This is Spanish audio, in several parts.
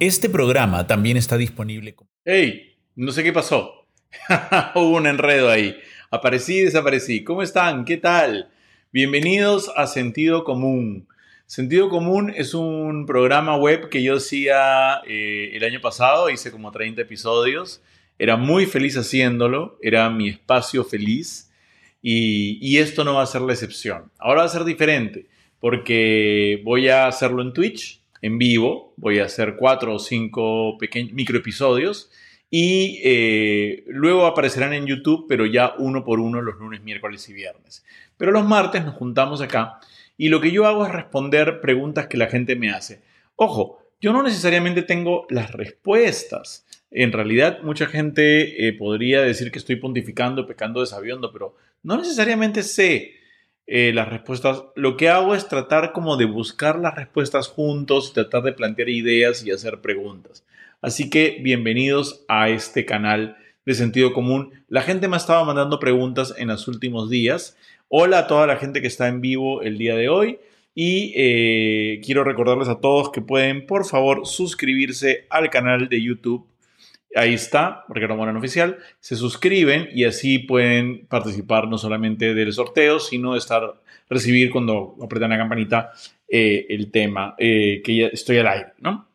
Este programa también está disponible. ¡Hey! No sé qué pasó. Hubo un enredo ahí. Aparecí y desaparecí. ¿Cómo están? ¿Qué tal? Bienvenidos a Sentido Común. Sentido Común es un programa web que yo hacía eh, el año pasado, hice como 30 episodios. Era muy feliz haciéndolo, era mi espacio feliz y, y esto no va a ser la excepción. Ahora va a ser diferente porque voy a hacerlo en Twitch, en vivo. Voy a hacer cuatro o cinco microepisodios y eh, luego aparecerán en YouTube, pero ya uno por uno los lunes, miércoles y viernes. Pero los martes nos juntamos acá y lo que yo hago es responder preguntas que la gente me hace. Ojo, yo no necesariamente tengo las respuestas. En realidad, mucha gente eh, podría decir que estoy pontificando, pecando de sabiondo, pero no necesariamente sé eh, las respuestas. Lo que hago es tratar como de buscar las respuestas juntos, tratar de plantear ideas y hacer preguntas. Así que bienvenidos a este canal de sentido común. La gente me ha estado mandando preguntas en los últimos días. Hola a toda la gente que está en vivo el día de hoy. Y eh, quiero recordarles a todos que pueden, por favor, suscribirse al canal de YouTube Ahí está, Ricardo Morán Oficial. Se suscriben y así pueden participar no solamente del sorteo, sino de estar, recibir cuando apretan la campanita eh, el tema, eh, que ya estoy al aire, ¿no?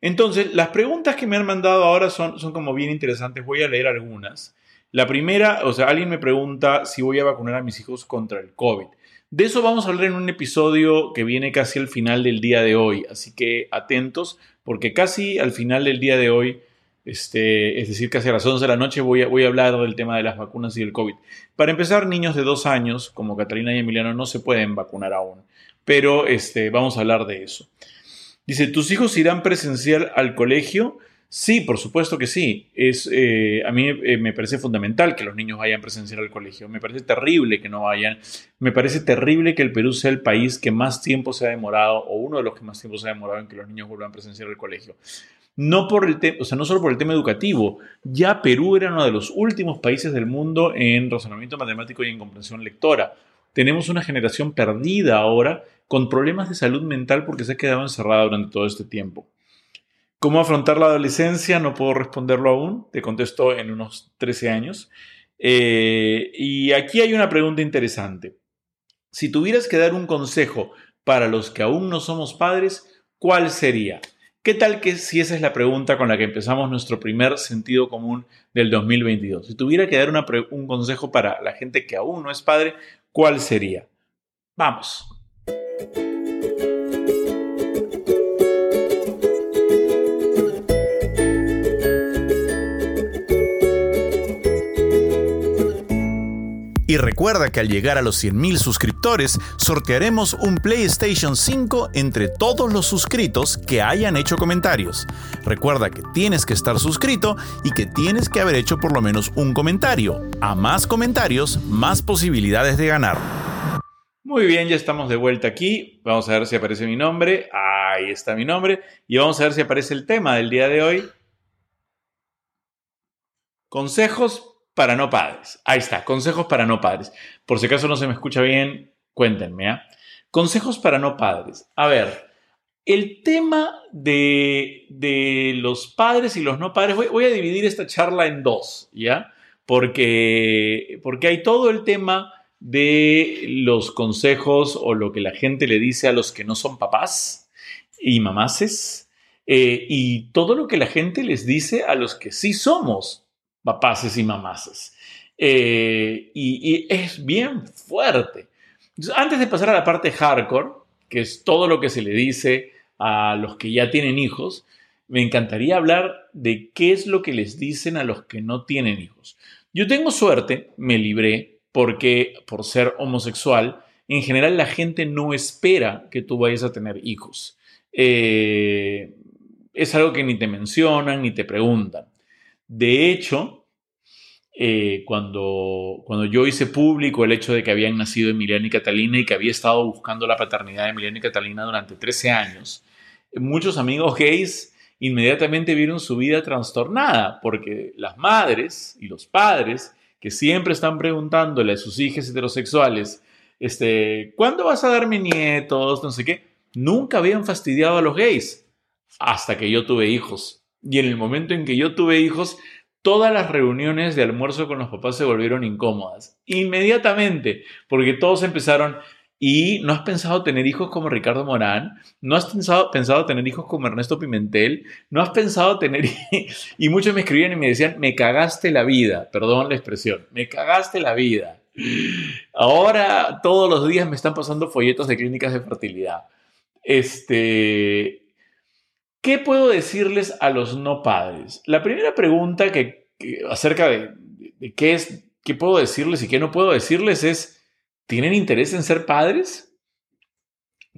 Entonces, las preguntas que me han mandado ahora son, son como bien interesantes. Voy a leer algunas. La primera, o sea, alguien me pregunta si voy a vacunar a mis hijos contra el COVID. De eso vamos a hablar en un episodio que viene casi al final del día de hoy, así que atentos, porque casi al final del día de hoy este, es decir, casi a las 11 de la noche voy a, hablar del tema de las vacunas y del COVID. Para empezar, niños de dos años, como Catalina y Emiliano, no se pueden vacunar aún, pero este, vamos a hablar de eso. Dice, ¿tus hijos irán presencial al colegio? Sí, por supuesto que sí. Es, eh, a mí eh, me parece fundamental que los niños vayan presencial al colegio. Me parece terrible que no vayan. Me parece terrible que el Perú sea el país que más tiempo se ha demorado, o uno de los que más tiempo se ha demorado en que los niños vuelvan presencial al colegio no por el o sea, no solo por el tema educativo, ya Perú era uno de los últimos países del mundo en razonamiento matemático y en comprensión lectora. Tenemos una generación perdida ahora con problemas de salud mental porque se ha quedado encerrada durante todo este tiempo. ¿Cómo afrontar la adolescencia? No puedo responderlo aún, te contesto en unos 13 años. Eh, y aquí hay una pregunta interesante. Si tuvieras que dar un consejo para los que aún no somos padres, ¿cuál sería? ¿Qué tal que si esa es la pregunta con la que empezamos nuestro primer sentido común del 2022? Si tuviera que dar un consejo para la gente que aún no es padre, ¿cuál sería? Vamos. Y recuerda que al llegar a los 100.000 suscriptores, sortearemos un PlayStation 5 entre todos los suscritos que hayan hecho comentarios. Recuerda que tienes que estar suscrito y que tienes que haber hecho por lo menos un comentario. A más comentarios, más posibilidades de ganar. Muy bien, ya estamos de vuelta aquí. Vamos a ver si aparece mi nombre. Ahí está mi nombre. Y vamos a ver si aparece el tema del día de hoy. Consejos para no padres. Ahí está, consejos para no padres. Por si acaso no se me escucha bien, cuéntenme. ¿ah? Consejos para no padres. A ver, el tema de, de, los padres y los no padres, voy, a dividir esta charla en dos, ¿ya? Porque, porque hay todo el tema de los consejos o lo que la gente le dice a los que no son papás y mamases, eh, y todo lo que la gente les dice a los que sí somos papaces y mamases. Eh, y, es bien fuerte. antes de pasar a la parte hardcore, que es todo lo que se le dice a los que ya tienen hijos, me encantaría hablar de qué es lo que les dicen a los que no tienen hijos. Yo tengo suerte, me libré, porque por ser homosexual, en general la gente no espera que tú vayas a tener hijos. Eh, es algo que ni te mencionan ni te preguntan. De hecho, eh, cuando, cuando yo hice público el hecho de que habían nacido Emiliano y Catalina y que había estado buscando la paternidad de Emiliano y Catalina durante 13 años, muchos amigos gays inmediatamente vieron su vida trastornada porque las madres y los padres que siempre están preguntándole a sus hijas heterosexuales, este, ¿cuándo vas a darme nietos? No sé qué, nunca habían fastidiado a los gays hasta que yo tuve hijos. Y en el momento en que yo tuve hijos, todas las reuniones de almuerzo con los papás se volvieron incómodas. Inmediatamente, porque todos empezaron, ¿y no has pensado tener hijos como Ricardo Morán? ¿No has pensado, pensado tener hijos como Ernesto Pimentel? ¿No has pensado tener... y muchos me escribían y me decían, me cagaste la vida, perdón la expresión, me cagaste la vida. Ahora todos los días me están pasando folletos de clínicas de fertilidad. Este, ¿Qué puedo decirles a los no padres? La primera pregunta que, acerca de, qué es, qué puedo decirles y qué no puedo decirles es, ¿tienen interés en ser padres?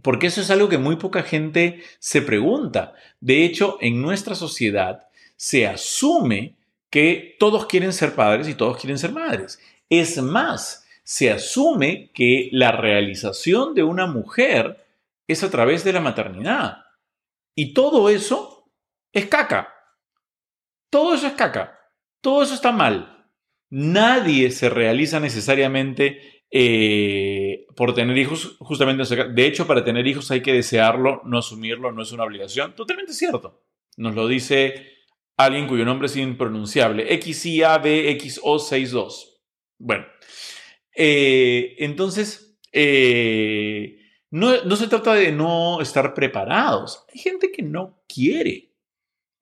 Porque eso es algo que muy poca gente se pregunta. De hecho, en nuestra sociedad se asume que todos quieren ser padres y todos quieren ser madres. Es más, se asume que la realización de una mujer es a través de la maternidad. Y todo eso es caca. Todo eso es caca. Todo eso está mal. Nadie se realiza necesariamente eh, por tener hijos, justamente. De hecho, para tener hijos hay que desearlo, no asumirlo, no es una obligación. Totalmente cierto. Nos lo dice alguien cuyo nombre es impronunciable. XIABXO62. Bueno, eh, entonces, eh, no, se trata de no estar preparados. Hay gente que no quiere.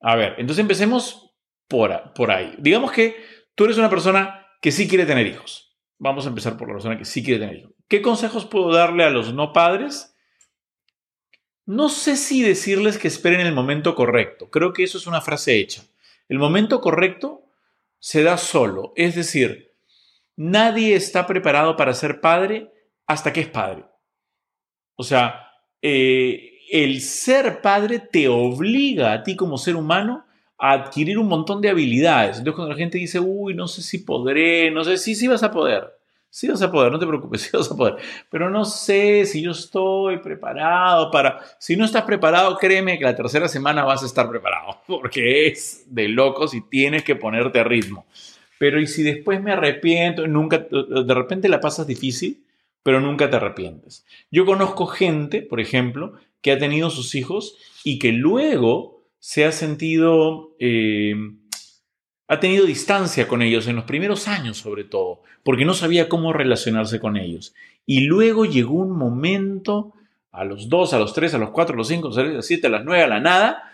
A ver, entonces empecemos por, por ahí. Digamos que tú eres una persona que sí quiere tener hijos. Vamos a empezar por la persona que sí quiere tener hijos. ¿Qué consejos puedo darle a los no padres? No sé si decirles que esperen el momento correcto. Creo que eso es una frase hecha. El momento correcto se da solo. Es decir, nadie está preparado para ser padre hasta que es padre. O sea, eh, el ser padre te obliga a ti como ser humano a adquirir un montón de habilidades. Entonces cuando la gente dice, uy, no sé si podré, no sé, sí, sí vas a poder. Sí vas a poder, no te preocupes, sí vas a poder. Pero no sé si yo estoy preparado para... Si no estás preparado, créeme que la tercera semana vas a estar preparado, porque es de locos y tienes que ponerte a ritmo. Pero ¿y si después me arrepiento? Nunca, de repente la pasas difícil pero nunca te arrepientes. Yo conozco gente, por ejemplo, que ha tenido sus hijos y que luego se ha sentido, eh, ha tenido distancia con ellos en los primeros años sobre todo, porque no sabía cómo relacionarse con ellos. Y luego llegó un momento, a los dos, a los tres, a los cuatro, a los cinco, a los siete, a las nueve, a la nada,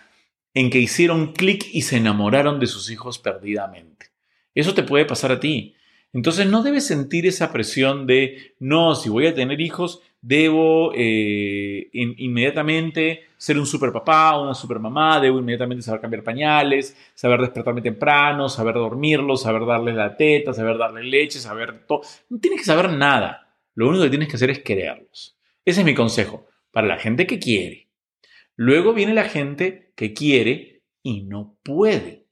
en que hicieron clic y se enamoraron de sus hijos perdidamente. Eso te puede pasar a ti. Entonces no debes sentir esa presión de, no, si voy a tener hijos, debo eh, inmediatamente ser un super papá una super mamá, debo inmediatamente saber cambiar pañales, saber despertarme temprano, saber dormirlos, saber darles la teta, saber darles leche, saber todo. No tienes que saber nada. Lo único que tienes que hacer es quererlos. Ese es mi consejo para la gente que quiere. Luego viene la gente que quiere y no puede.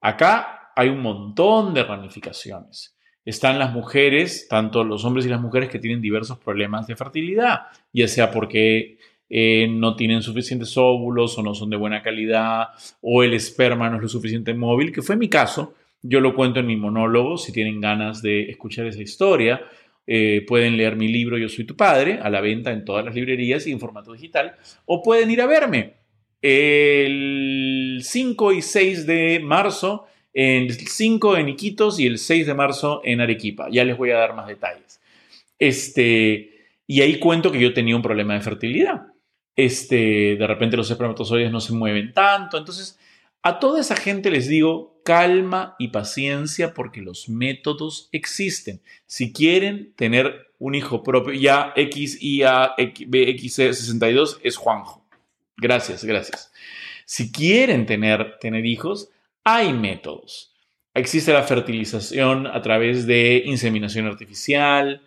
Acá hay un montón de ramificaciones están las mujeres, tanto los hombres y las mujeres que tienen diversos problemas de fertilidad, ya sea porque eh, no tienen suficientes óvulos o no son de buena calidad o el esperma no es lo suficiente móvil, que fue mi caso. Yo lo cuento en mi monólogo, si tienen ganas de escuchar esa historia. Eh, pueden leer mi libro Yo soy tu padre, a la venta en todas las librerías y en formato digital, o pueden ir a verme el 5 y 6 de marzo el 5 en Iquitos y el 6 de marzo en Arequipa. Ya les voy a dar más detalles. Este, y ahí cuento que yo tenía un problema de fertilidad. Este, de repente los espermatozoides no se mueven tanto. Entonces, a toda esa gente les digo calma y paciencia porque los métodos existen. Si quieren tener un hijo propio, ya XIABX62 es Juanjo. Gracias, gracias. Si quieren tener, tener hijos, hay métodos. Existe la fertilización a través de inseminación artificial,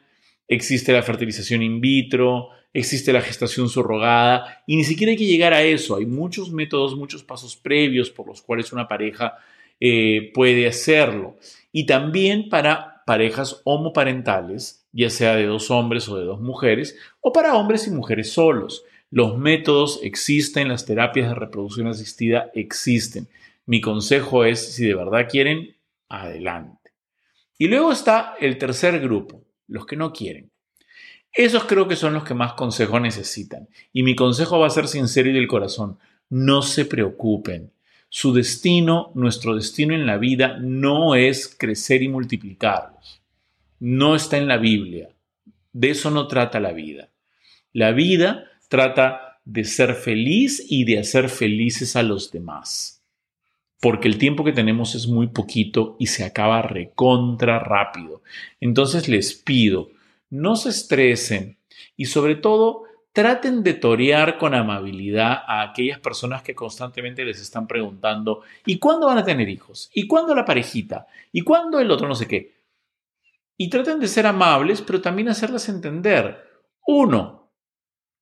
existe la fertilización in vitro, existe la gestación subrogada y ni siquiera hay que llegar a eso. Hay muchos métodos, muchos pasos previos por los cuales una pareja eh, puede hacerlo. Y también para parejas homoparentales, ya sea de dos hombres o de dos mujeres, o para hombres y mujeres solos. Los métodos existen, las terapias de reproducción asistida existen. Mi consejo es, si de verdad quieren, adelante. Y luego está el tercer grupo, los que no quieren. Esos creo que son los que más consejo necesitan. Y mi consejo va a ser sincero y del corazón. no se preocupen. Su destino, nuestro destino en la vida, no es crecer y multiplicarlos. No está en la Biblia. De eso no trata la vida. La vida trata de ser feliz y de hacer felices a los demás. Porque el tiempo que tenemos es muy poquito y se acaba recontra rápido. Entonces les pido, no se estresen y sobre todo traten de torear con amabilidad a aquellas personas que constantemente les están preguntando, ¿y cuándo van a tener hijos? ¿Y cuándo la parejita? ¿Y cuándo el otro no sé qué? Y traten de ser amables, pero también hacerles entender, uno,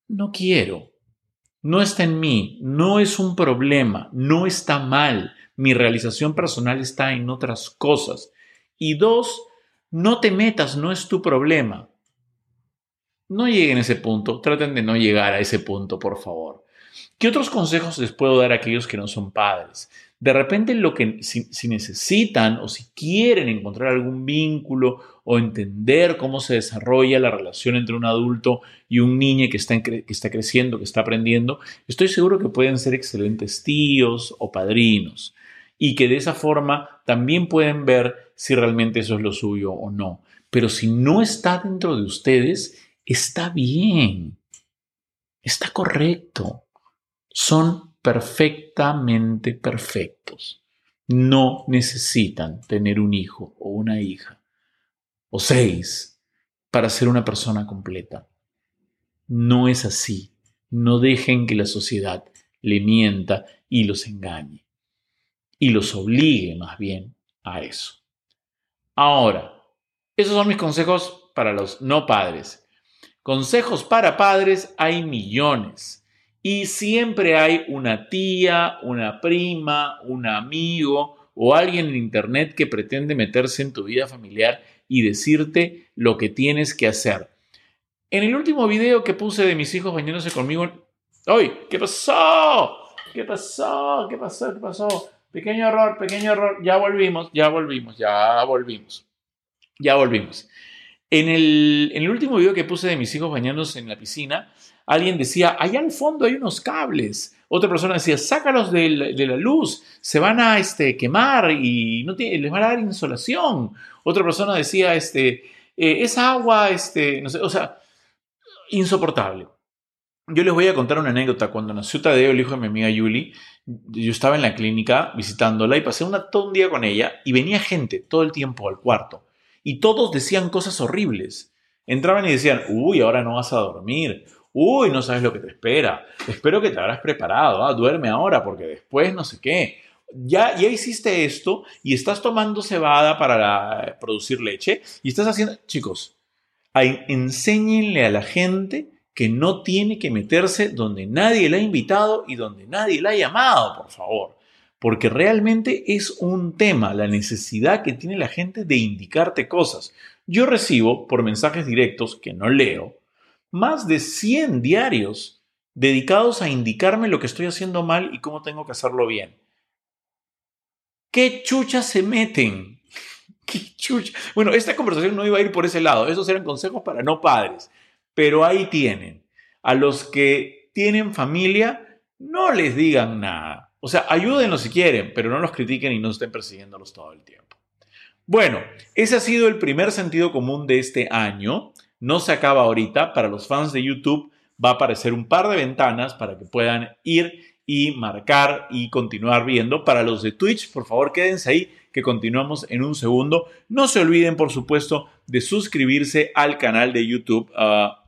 no quiero, no está en mí, no es un problema, no está mal, mi realización personal está en otras cosas. Y dos, no te metas, no es tu problema. No lleguen a ese punto, traten de no llegar a ese punto, por favor. ¿Qué otros consejos les puedo dar a aquellos que no son padres? De repente, lo que si, necesitan o si quieren encontrar algún vínculo o entender cómo se desarrolla la relación entre un adulto y un niño que está, que está creciendo, que está aprendiendo, estoy seguro que pueden ser excelentes tíos o padrinos y que de esa forma también pueden ver si realmente eso es lo suyo o no. Pero si no está dentro de ustedes, está bien, está correcto, son perfectamente perfectos. No necesitan tener un hijo o una hija o seis para ser una persona completa. No es así. No dejen que la sociedad le mienta y los engañe. Y los obligue más bien a eso. Ahora, esos son mis consejos para los no padres. Consejos para padres hay millones. Y siempre hay una tía, una prima, un amigo o alguien en Internet que pretende meterse en tu vida familiar y decirte lo que tienes que hacer. En el último video que puse de mis hijos bañándose conmigo, ¡ay! ¿Qué pasó? ¿Qué pasó? ¿Qué pasó? ¿Qué pasó? Pequeño error, pequeño error. Ya volvimos, ya volvimos, ya volvimos. Ya volvimos. En el, último video que puse de mis hijos bañándose en la piscina, alguien decía, allá al fondo hay unos cables. Otra persona decía, sácalos de la, luz, se van a este, quemar y no les van a dar insolación. Otra persona decía, este, eh, esa agua, este, no sé, o sea, insoportable. Yo les voy a contar una anécdota. Cuando nació Tadeo, el hijo de mi amiga Yuli, yo estaba en la clínica visitándola y pasé una, todo un día con ella y venía gente todo el tiempo al cuarto y todos decían cosas horribles. Entraban y decían, uy, ahora no vas a dormir, uy, no sabes lo que te espera, espero que te habrás preparado, ah, duerme ahora porque después no sé qué. Ya, ya hiciste esto y estás tomando cebada para producir leche y estás haciendo, chicos, enséñenle a la gente que no tiene que meterse donde nadie la ha invitado y donde nadie la ha llamado, por favor porque realmente es un tema, la necesidad que tiene la gente de indicarte cosas. Yo recibo por mensajes directos que no leo más de 100 diarios dedicados a indicarme lo que estoy haciendo mal y cómo tengo que hacerlo bien. ¿Qué chucha se meten? ¿Qué chucha? Bueno, esta conversación no iba a ir por ese lado, esos eran consejos para no padres, pero ahí tienen. A los que tienen familia, no les digan nada o sea, ayúdenlos si quieren, pero no los critiquen y no estén persiguiéndolos todo el tiempo. Bueno, ese ha sido el primer sentido común de este año. No se acaba ahorita. Para los fans de YouTube va a aparecer un par de ventanas para que puedan ir y marcar y continuar viendo. Para los de Twitch, por favor, quédense ahí que continuamos en un segundo. No se olviden, por supuesto, de suscribirse al canal de YouTube. Ah,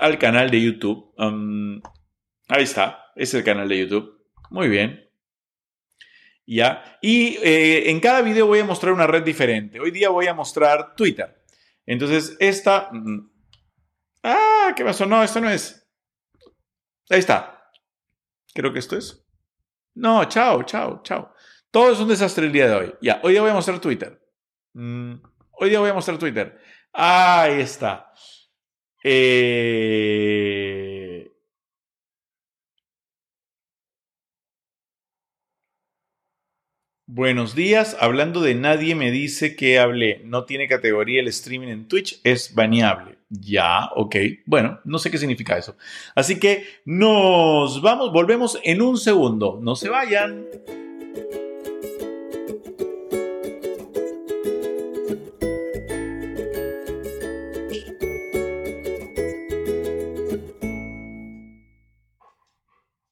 al canal de YouTube. Ahí está, es el canal de YouTube. Muy bien. ¿Ya? Y eh, en cada video voy a mostrar una red diferente. Hoy día voy a mostrar Twitter. Entonces, esta... Mm, ah, ¿qué pasó? No, esto no es. Ahí está. Creo que esto es. No, chao, chao, chao. Todo es un desastre el día de hoy. Ya, hoy día voy a mostrar Twitter. Mm, hoy día voy a mostrar Twitter. Ahí está. Eh... Buenos días, hablando de nadie me dice que hablé, no tiene categoría el streaming en Twitch, es baneable. Ya, ok, bueno, no sé qué significa eso. Así que nos vamos, volvemos en un segundo, no se vayan.